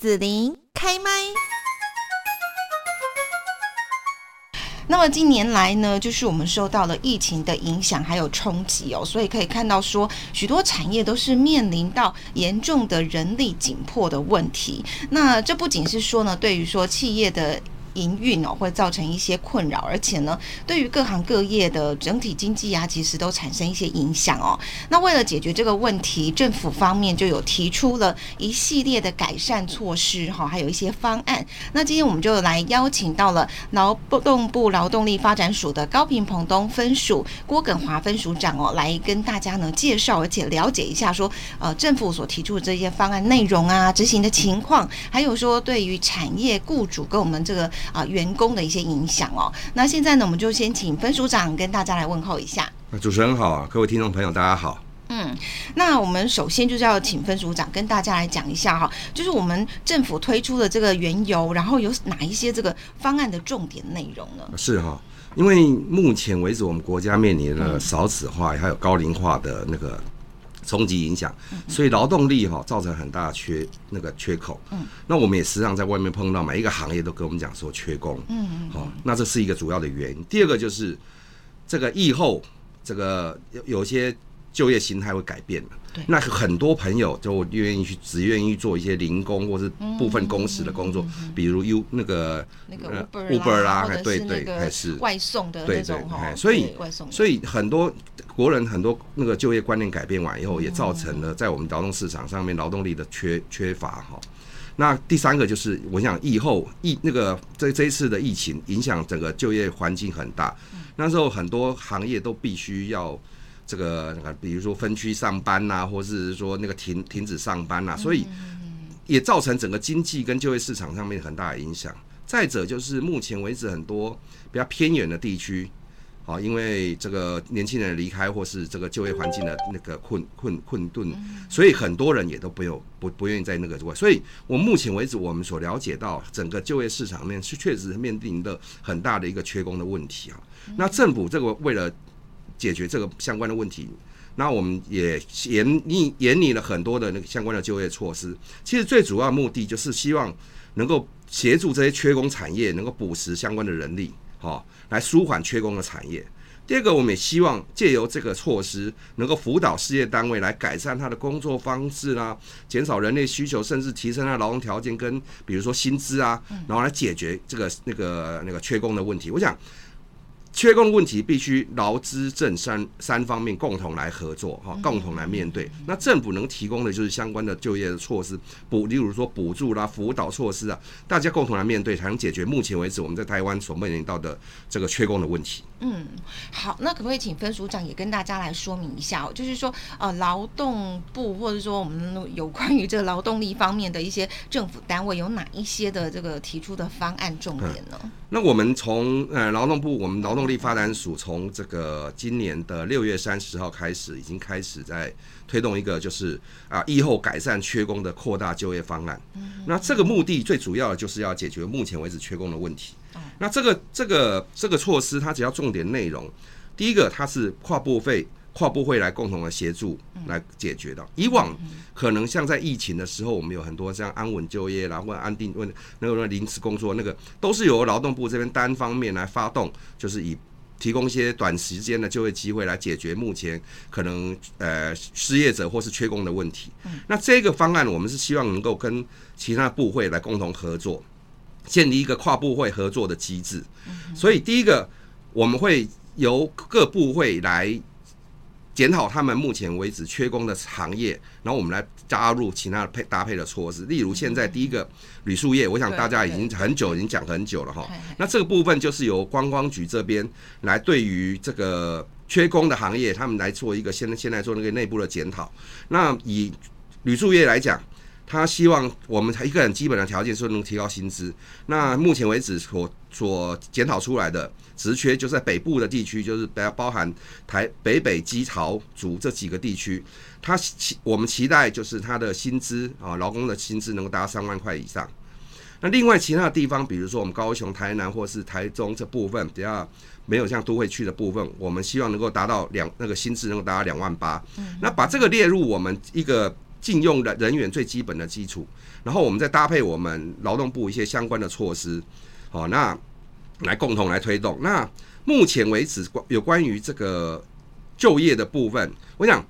紫琳开麦。那么近年来呢，就是我们受到了疫情的影响还有冲击哦，所以可以看到说，许多产业都是面临到严重的人力紧迫的问题。那这不仅是说呢，对于说企业的。营运哦，会造成一些困扰，而且呢，对于各行各业的整体经济啊，其实都产生一些影响哦。那为了解决这个问题，政府方面就有提出了一系列的改善措施哈，还有一些方案。那今天我们就来邀请到了劳动部劳动力发展署的高屏澎东分署郭耿华分署长哦，来跟大家呢介绍，而且了解一下说，呃，政府所提出的这些方案内容啊，执行的情况，还有说对于产业雇主跟我们这个。啊，员工的一些影响哦。那现在呢，我们就先请分署长跟大家来问候一下。主持人好啊，各位听众朋友，大家好。嗯，那我们首先就是要请分署长跟大家来讲一下哈，就是我们政府推出的这个原油，然后有哪一些这个方案的重点内容呢？是哈，因为目前为止，我们国家面临了少子化还有高龄化的那个。冲击影响，所以劳动力哈造成很大的缺那个缺口。嗯，那我们也时常在外面碰到每一个行业都跟我们讲说缺工。嗯，好，那这是一个主要的原因。第二个就是这个疫后，这个有有些就业形态会改变了。对，那很多朋友就愿意去，只愿意做一些零工或是部分工时的工作，比如 U 那个那个 Uber 啦，对对，还是外送的那种哈。所以所以很多国人很多那个就业观念改变完以后，也造成了在我们劳动市场上面劳动力的缺缺乏哈。那第三个就是我想疫后疫那个这这一次的疫情影响整个就业环境很大，那时候很多行业都必须要。这个，比如说分区上班呐、啊，或是说那个停停止上班呐、啊，所以也造成整个经济跟就业市场上面很大的影响。再者就是目前为止很多比较偏远的地区，好，因为这个年轻人离开或是这个就业环境的那个困困困顿，所以很多人也都不有不不愿意在那个之外。所以我目前为止我们所了解到，整个就业市场面是确实面临的很大的一个缺工的问题啊。那政府这个为了解决这个相关的问题，那我们也研拟研拟了很多的那个相关的就业措施。其实最主要目的就是希望能够协助这些缺工产业能够补实相关的人力，好，来舒缓缺工的产业。第二个，我们也希望借由这个措施，能够辅导事业单位来改善他的工作方式啦，减少人力需求，甚至提升他的劳动条件跟比如说薪资啊，然后来解决这个那个那个缺工的问题。我想。缺工的问题必须劳资政三三方面共同来合作哈，共同来面对。那政府能提供的就是相关的就业的措施，补，例如说补助啦、辅导措施啊，大家共同来面对，才能解决目前为止我们在台湾所面临到的这个缺工的问题。嗯，好，那可不可以请分署长也跟大家来说明一下哦？就是说，呃，劳动部或者说我们有关于这个劳动力方面的一些政府单位有哪一些的这个提出的方案重点呢？嗯、那我们从呃劳动部，我们劳动力发展署从这个今年的六月三十号开始，已经开始在推动一个就是啊疫后改善缺工的扩大就业方案。嗯，那这个目的最主要的就是要解决目前为止缺工的问题。那这个这个这个措施，它只要重点内容，第一个它是跨部会跨部会来共同的协助来解决的。以往可能像在疫情的时候，我们有很多像安稳就业啦，或安定问那个临时工作，那个都是由劳动部这边单方面来发动，就是以提供一些短时间的就业机会来解决目前可能呃失业者或是缺工的问题。那这个方案，我们是希望能够跟其他部会来共同合作。建立一个跨部会合作的机制，所以第一个我们会由各部会来检讨他们目前为止缺工的行业，然后我们来加入其他的配搭配的措施。例如现在第一个铝塑业，我想大家已经很久已经讲很久了哈。那这个部分就是由观光局这边来对于这个缺工的行业，他们来做一个现现在做那个内部的检讨。那以铝塑业来讲。他希望我们一个很基本的条件是能提高薪资。那目前为止所所检讨出来的职缺，就是在北部的地区，就是包包含台北北基桃竹这几个地区。他期我们期待就是他的薪资啊，劳工的薪资能够达到三万块以上。那另外其他的地方，比如说我们高雄、台南或是台中这部分比较没有像都会区的部分，我们希望能够达到两那个薪资能够达到两万八。那把这个列入我们一个。禁用的人员最基本的基础，然后我们再搭配我们劳动部一些相关的措施，好，那来共同来推动。那目前为止，关有关于这个就业的部分，我想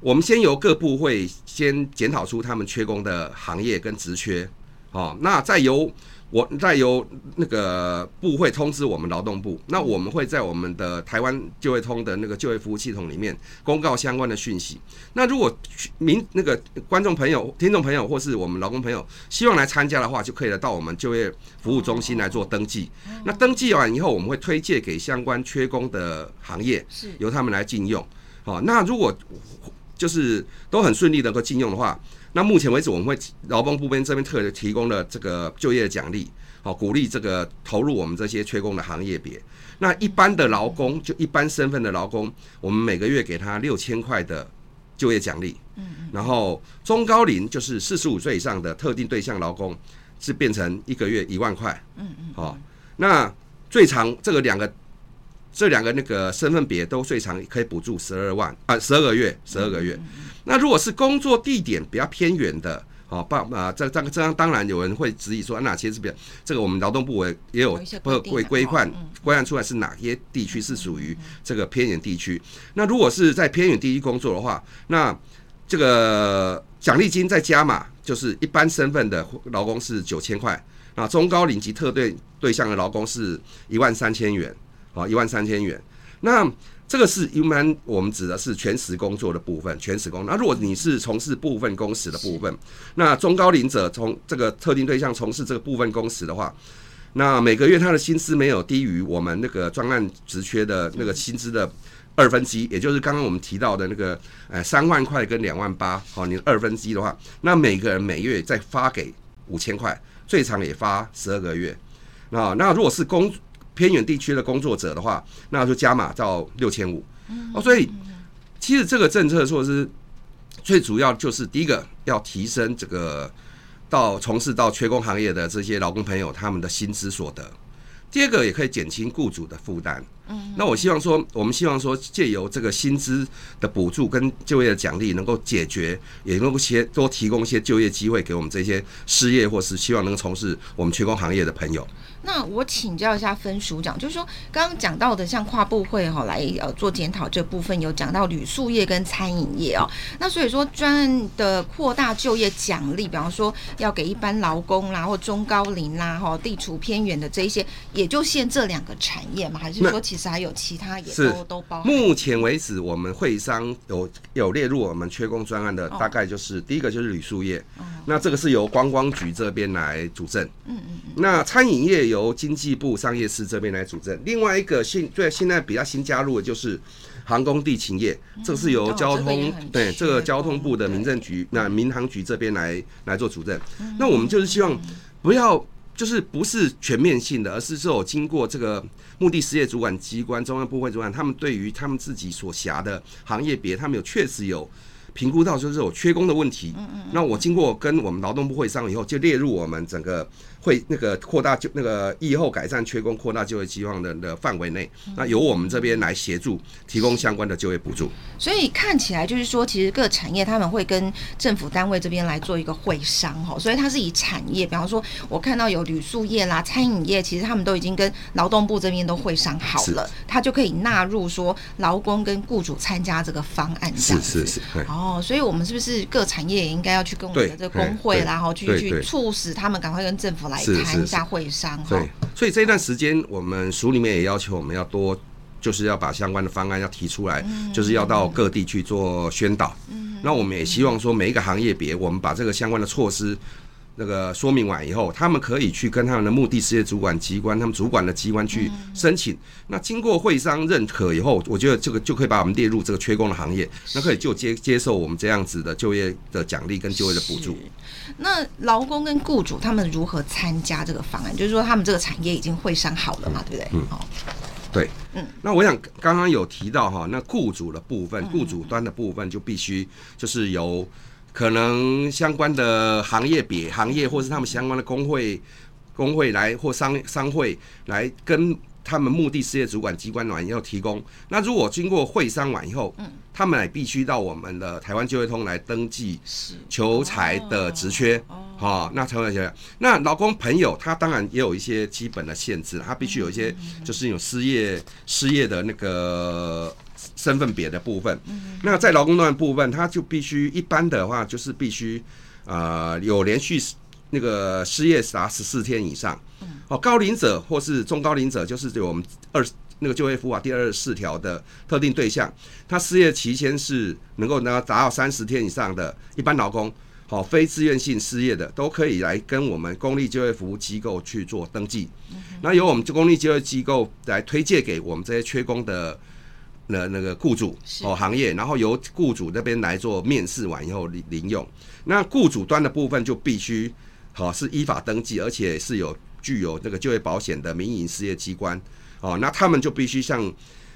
我们先由各部会先检讨出他们缺工的行业跟职缺，好，那再由。我再由那个部会通知我们劳动部，那我们会在我们的台湾就业通的那个就业服务系统里面公告相关的讯息。那如果民那个观众朋友、听众朋友或是我们劳工朋友希望来参加的话，就可以来到我们就业服务中心来做登记。那登记完以后，我们会推荐给相关缺工的行业，由他们来禁用。好，那如果就是都很顺利能够禁用的话。那目前为止，我们会劳工部边这边特别提供了这个就业奖励，好鼓励这个投入我们这些缺工的行业别。那一般的劳工，就一般身份的劳工，我们每个月给他六千块的就业奖励。嗯然后中高龄就是四十五岁以上的特定对象劳工，是变成一个月一万块。嗯嗯好，那最长这个两个。这两个那个身份别都最长可以补助十二万啊，十二个月，十二个月。那如果是工作地点比较偏远的，好，爸啊，这这个这样当然有人会质疑说，哪些是比较这个我们劳动部也也有不规规范规范出来是哪些地区是属于这个偏远地区。那如果是在偏远地区工作的话，那这个奖励金再加码，就是一般身份的劳工是九千块，那，中高龄及特对对象的劳工是一万三千元。好，一万三千元。那这个是一般我们指的是全时工作的部分，全时工。那如果你是从事部分工时的部分，那中高龄者从这个特定对象从事这个部分工时的话，那每个月他的薪资没有低于我们那个专案职缺的那个薪资的二分之一，也就是刚刚我们提到的那个呃三万块跟两万八。好，你二分之一的话，那每个人每月再发给五千块，最长也发十二个月。那那如果是工偏远地区的工作者的话，那就加码到六千五哦。所以，其实这个政策措施最主要就是第一个要提升这个到从事到缺工行业的这些劳工朋友他们的薪资所得；第二个也可以减轻雇主的负担。那我希望说，我们希望说，借由这个薪资的补助跟就业的奖励，能够解决，也能够些多提供一些就业机会给我们这些失业或是希望能够从事我们缺工行业的朋友。那我请教一下分署长，就是说刚刚讲到的，像跨部会哈来呃做检讨这部分，有讲到旅宿业跟餐饮业哦。那所以说专案的扩大就业奖励，比方说要给一般劳工啦，或中高龄啦，哈地处偏远的这一些，也就限这两个产业嘛？还是说其实还有其他也都都包？目前为止，我们会商有有列入我们缺工专案的，大概就是、哦、第一个就是铝塑业，哦、那这个是由观光局这边来主政。嗯嗯嗯。那餐饮业。由经济部商业司这边来主政，另外一个现对现在比较新加入的就是航空地勤业，这是由交通对这个交通部的民政局那民航局这边来来做主政。那我们就是希望不要就是不是全面性的，而是说经过这个目的事业主管机关中央部会主管，他们对于他们自己所辖的行业别，他们有确实有。评估到就是有缺工的问题，嗯嗯那我经过跟我们劳动部会商以后，就列入我们整个会那个扩大就那个疫后改善缺工扩大就业期望的的范围内，那由我们这边来协助提供相关的就业补助。所以看起来就是说，其实各产业他们会跟政府单位这边来做一个会商哈，所以它是以产业，比方说我看到有旅宿业啦、餐饮业，其实他们都已经跟劳动部这边都会商好了，他就可以纳入说劳工跟雇主参加这个方案这样子。是是是。哦，所以我们是不是各产业也应该要去跟我们的这个工会，然后去去促使他们赶快跟政府来谈一下会商？对，所以这段时间我们署里面也要求我们要多，就是要把相关的方案要提出来，就是要到各地去做宣导。那我们也希望说每一个行业别，我们把这个相关的措施。那个说明完以后，他们可以去跟他们的目的事业主管机关，他们主管的机关去申请。那经过会商认可以后，我觉得这个就可以把我们列入这个缺工的行业，那可以就接接受我们这样子的就业的奖励跟就业的补助。那劳工跟雇主他们如何参加这个方案？就是说他们这个产业已经会商好了嘛，对不对？嗯，好，对，嗯。那我想刚刚有提到哈，那雇主的部分，雇主端的部分就必须就是由。可能相关的行业别行业，或是他们相关的工会、工会来或商商会来跟他们目的事业主管机关完要提供。那如果经过会商完以后，嗯，他们也必须到我们的台湾就业通来登记求才的职缺，好，那成为学。那劳工朋友他当然也有一些基本的限制，他必须有一些就是有失业失业的那个身份别的部分。那在劳工端的部分，他就必须一般的话就是必须呃有连续那个失业达十四天以上。哦，高龄者或是中高龄者，就是对我们二那个就业服务法第二十四条的特定对象，他失业期间是能够呢达到三十天以上的一般劳工，好，非自愿性失业的都可以来跟我们公立就业服务机构去做登记，那由我们公立就业机构来推荐给我们这些缺工的那那个雇主哦行业，然后由雇主那边来做面试完以后领领用，那雇主端的部分就必须好是依法登记，而且是有。具有这个就业保险的民营事业机关，哦，那他们就必须向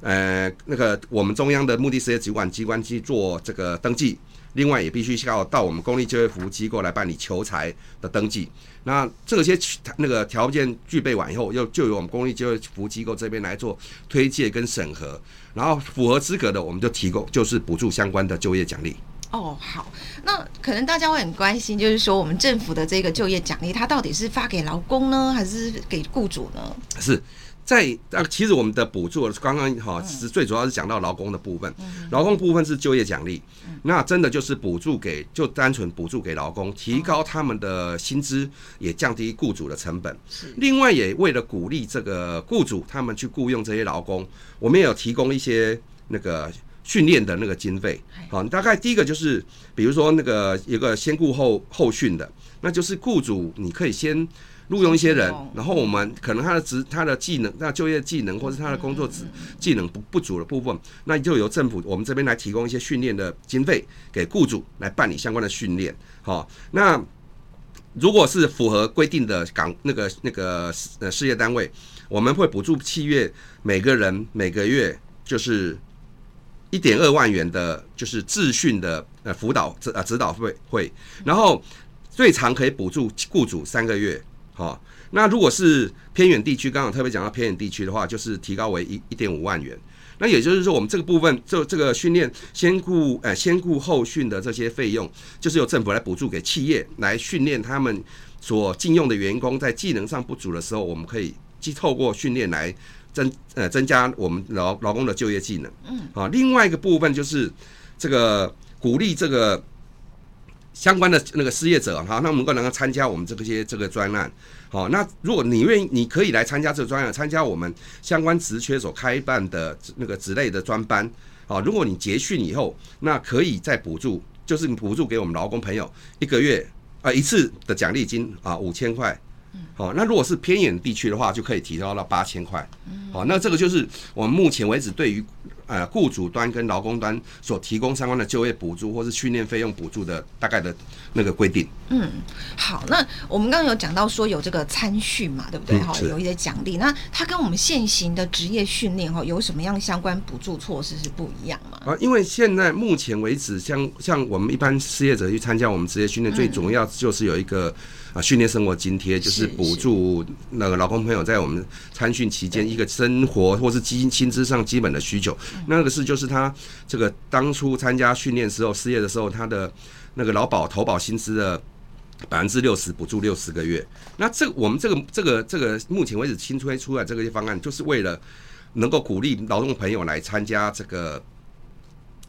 呃那个我们中央的目的事业主管机关去做这个登记，另外也必须要到我们公立就业服务机构来办理求财的登记。那这些那个条件具备完以后，又就由我们公立就业服务机构这边来做推荐跟审核，然后符合资格的，我们就提供就是补助相关的就业奖励。哦，好，那可能大家会很关心，就是说我们政府的这个就业奖励，它到底是发给劳工呢，还是给雇主呢？是在啊，其实我们的补助刚刚哈，其实最主要是讲到劳工的部分，劳工部分是就业奖励，那真的就是补助给，就单纯补助给劳工，提高他们的薪资，也降低雇主的成本。另外也为了鼓励这个雇主他们去雇佣这些劳工，我们也有提供一些那个。训练的那个经费，好，大概第一个就是，比如说那个有个先雇后后训的，那就是雇主你可以先录用一些人，然后我们可能他的职他的技能，那就业技能或是他的工作职技能不不足的部分，那就由政府我们这边来提供一些训练的经费给雇主来办理相关的训练，好，那如果是符合规定的岗那个那个呃事业单位，我们会补助企业每个人每个月就是。一点二万元的，就是自训的呃辅导指呃指导费会，然后最长可以补助雇主三个月，好，那如果是偏远地区，刚刚特别讲到偏远地区的话，就是提高为一一点五万元。那也就是说，我们这个部分就这个训练先顾呃先顾后训的这些费用，就是由政府来补助给企业来训练他们所禁用的员工，在技能上不足的时候，我们可以既透过训练来。增呃增加我们劳劳工的就业技能，嗯，啊，另外一个部分就是这个鼓励这个相关的那个失业者哈，那我们能够能够参加我们这个些这个专案，好，那如果你愿意，你可以来参加这个专案，参加我们相关职缺所开办的那个职类的专班，好，如果你结训以后，那可以再补助，就是你补助给我们劳工朋友一个月啊一次的奖励金啊五千块。好，那如果是偏远地区的话，就可以提高到八千块。好，那这个就是我们目前为止对于呃雇主端跟劳工端所提供相关的就业补助或是训练费用补助的大概的那个规定。嗯，好，那我们刚刚有讲到说有这个参训嘛，对不对？哈、嗯，有一些奖励。那它跟我们现行的职业训练哈有什么样相关补助措施是不一样吗？啊，因为现在目前为止，像像我们一般失业者去参加我们职业训练，最主要就是有一个。啊，训练生活津贴就是补助那个劳工朋友在我们参训期间一个生活或是基薪资上基本的需求。那个是就是他这个当初参加训练时候失业的时候，他的那个劳保投保薪资的百分之六十补助六十个月。那这我们这个这个这个目前为止新推出来这个方案，就是为了能够鼓励劳动朋友来参加这个。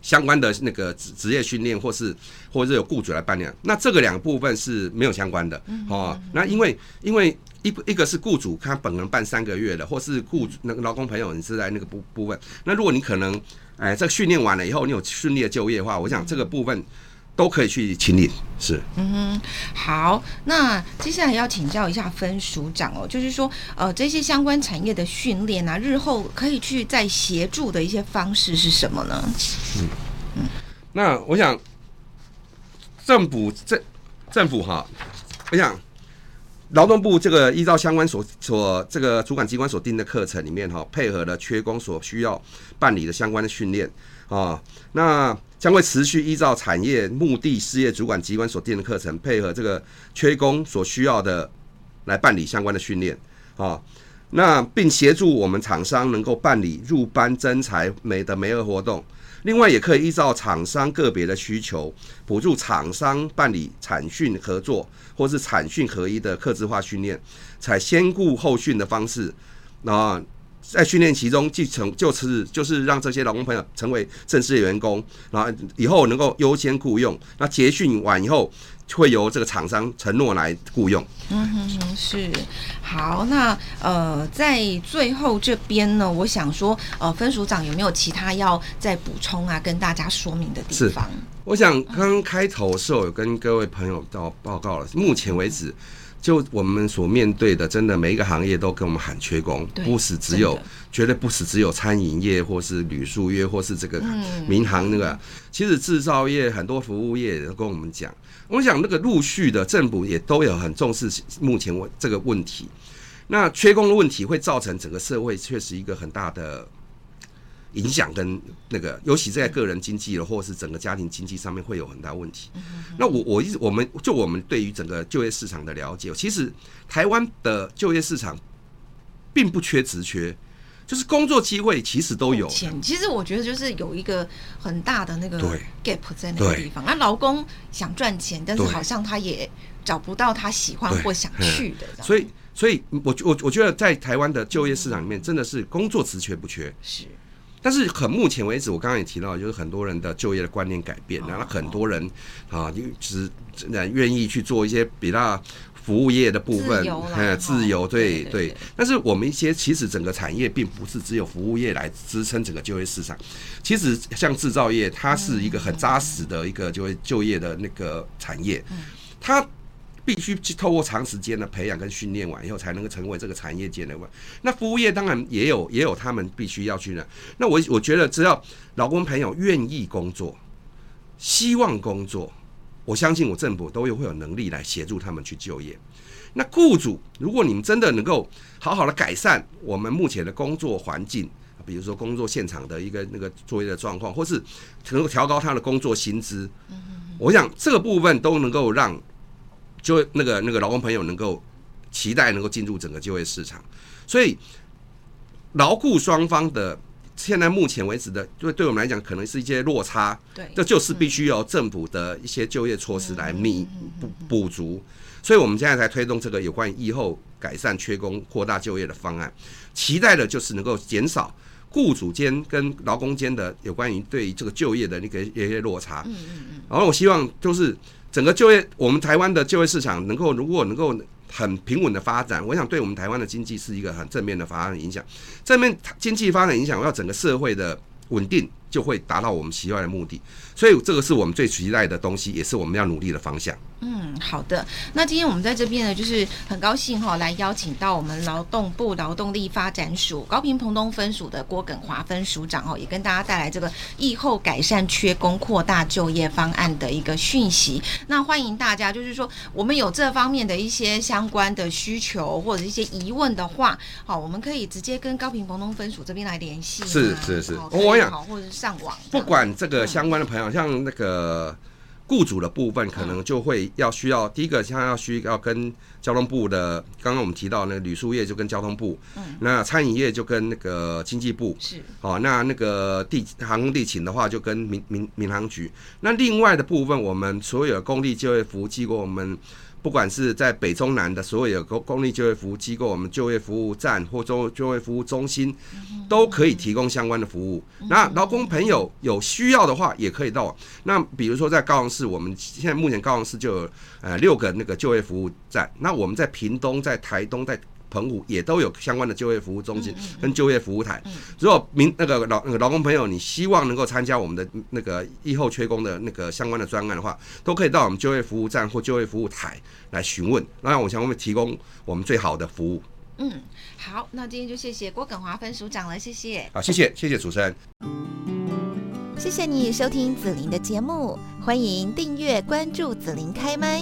相关的那个职职业训练，或是或者是有雇主来办理，那这个两个部分是没有相关的哦。那因为因为一一个是雇主他本人办三个月的，或是雇主那个劳工朋友你是在那个部部分，那如果你可能哎这个训练完了以后，你有顺利的就业的话，我想这个部分。都可以去清理，是。嗯哼，好，那接下来要请教一下分署长哦，就是说，呃，这些相关产业的训练啊，日后可以去再协助的一些方式是什么呢？嗯嗯，那我想，政府政政府哈，我想，劳动部这个依照相关所所这个主管机关所定的课程里面哈，配合了缺工所需要办理的相关的训练啊，那。将会持续依照产业目的事业主管机关所定的课程，配合这个缺工所需要的来办理相关的训练啊。那并协助我们厂商能够办理入班征才美的媒合活动。另外，也可以依照厂商个别的需求，补助厂商办理产训合作或是产训合一的客制化训练，采先顾后训的方式。啊在训练其中，继承就是就是让这些劳工朋友成为正式的员工，然后以后能够优先雇用。那结训完以后，会由这个厂商承诺来雇用。嗯哼哼，是好。那呃，在最后这边呢，我想说，呃，分署长有没有其他要再补充啊，跟大家说明的地方？我想刚开头的时候有跟各位朋友到报告了，目前为止。就我们所面对的，真的每一个行业都跟我们喊缺工，不是只有，绝对不是只有餐饮业，或是旅宿业，或是这个民航那个。其实制造业很多服务业也都跟我们讲，我想那个陆续的政府也都有很重视目前问这个问题。那缺工的问题会造成整个社会确实一个很大的。影响跟那个，尤其在个人经济了，或是整个家庭经济上面会有很大问题。那我我一直我们就我们对于整个就业市场的了解，其实台湾的就业市场并不缺职缺，就是工作机会其实都有。其实我觉得就是有一个很大的那个 gap 在那个地方。那劳工想赚钱，但是好像他也找不到他喜欢或想去的。所以，所以我我我觉得在台湾的就业市场里面，真的是工作职缺不缺。是。但是，很目前为止，我刚刚也提到，就是很多人的就业的观念改变，然后很多人啊，就只愿意去做一些比较服务业的部分，呃，自由，对对。但是我们一些其实整个产业并不是只有服务业来支撑整个就业市场，其实像制造业，它是一个很扎实的一个就业就业的那个产业，它。必须去透过长时间的培养跟训练完以后，才能够成为这个产业界的。那服务业当然也有，也有他们必须要去的。那我我觉得，只要老公朋友愿意工作，希望工作，我相信我政府都有会有能力来协助他们去就业。那雇主，如果你们真的能够好好的改善我们目前的工作环境，比如说工作现场的一个那个作业的状况，或是能够调高他的工作薪资，我想这个部分都能够让。就那个那个劳工朋友能够期待能够进入整个就业市场，所以劳雇双方的现在目前为止的，对对我们来讲可能是一些落差，对，这就是必须由政府的一些就业措施来弥补补足，所以我们现在才推动这个有关于疫后改善缺工、扩大就业的方案，期待的就是能够减少雇主间跟劳工间的有关于对于这个就业的那个一些落差，嗯嗯嗯，然后我希望就是。整个就业，我们台湾的就业市场能够如果能够很平稳的发展，我想对我们台湾的经济是一个很正面的发展影响。正面经济发展影响，要整个社会的稳定，就会达到我们期望的目的。所以这个是我们最期待的东西，也是我们要努力的方向。嗯，好的。那今天我们在这边呢，就是很高兴哈，来邀请到我们劳动部劳动力发展署高平澎东分署的郭耿华分署长哦，也跟大家带来这个疫后改善缺工、扩大就业方案的一个讯息。那欢迎大家，就是说我们有这方面的一些相关的需求或者一些疑问的话，好，我们可以直接跟高平澎东分署这边来联系。是是是，我想或者是上网，不管这个相关的朋友，像那个。雇主的部分可能就会要需要第一个，像要需要跟交通部的，刚刚我们提到那个旅宿业就跟交通部，嗯，那餐饮业就跟那个经济部是，哦，那那个地航空地勤的话就跟民民民航局，那另外的部分我们所有的公立就业服务机构我们。不管是在北中南的所有公公立就业服务机构，我们就业服务站或就就业服务中心，都可以提供相关的服务。那劳工朋友有需要的话，也可以到。那比如说在高雄市，我们现在目前高雄市就有呃六个那个就业服务站。那我们在屏东、在台东、在澎湖也都有相关的就业服务中心跟就业服务台。如果民那个劳那个劳工朋友，你希望能够参加我们的那个疫后缺工的那个相关的专案的话，都可以到我们就业服务站或就业服务台来询问。那我想我们提供我们最好的服务。嗯，好，那今天就谢谢郭耿华分署长了，谢谢。好，谢谢，谢谢主持人。谢谢你收听紫琳的节目，欢迎订阅关注紫琳开麦。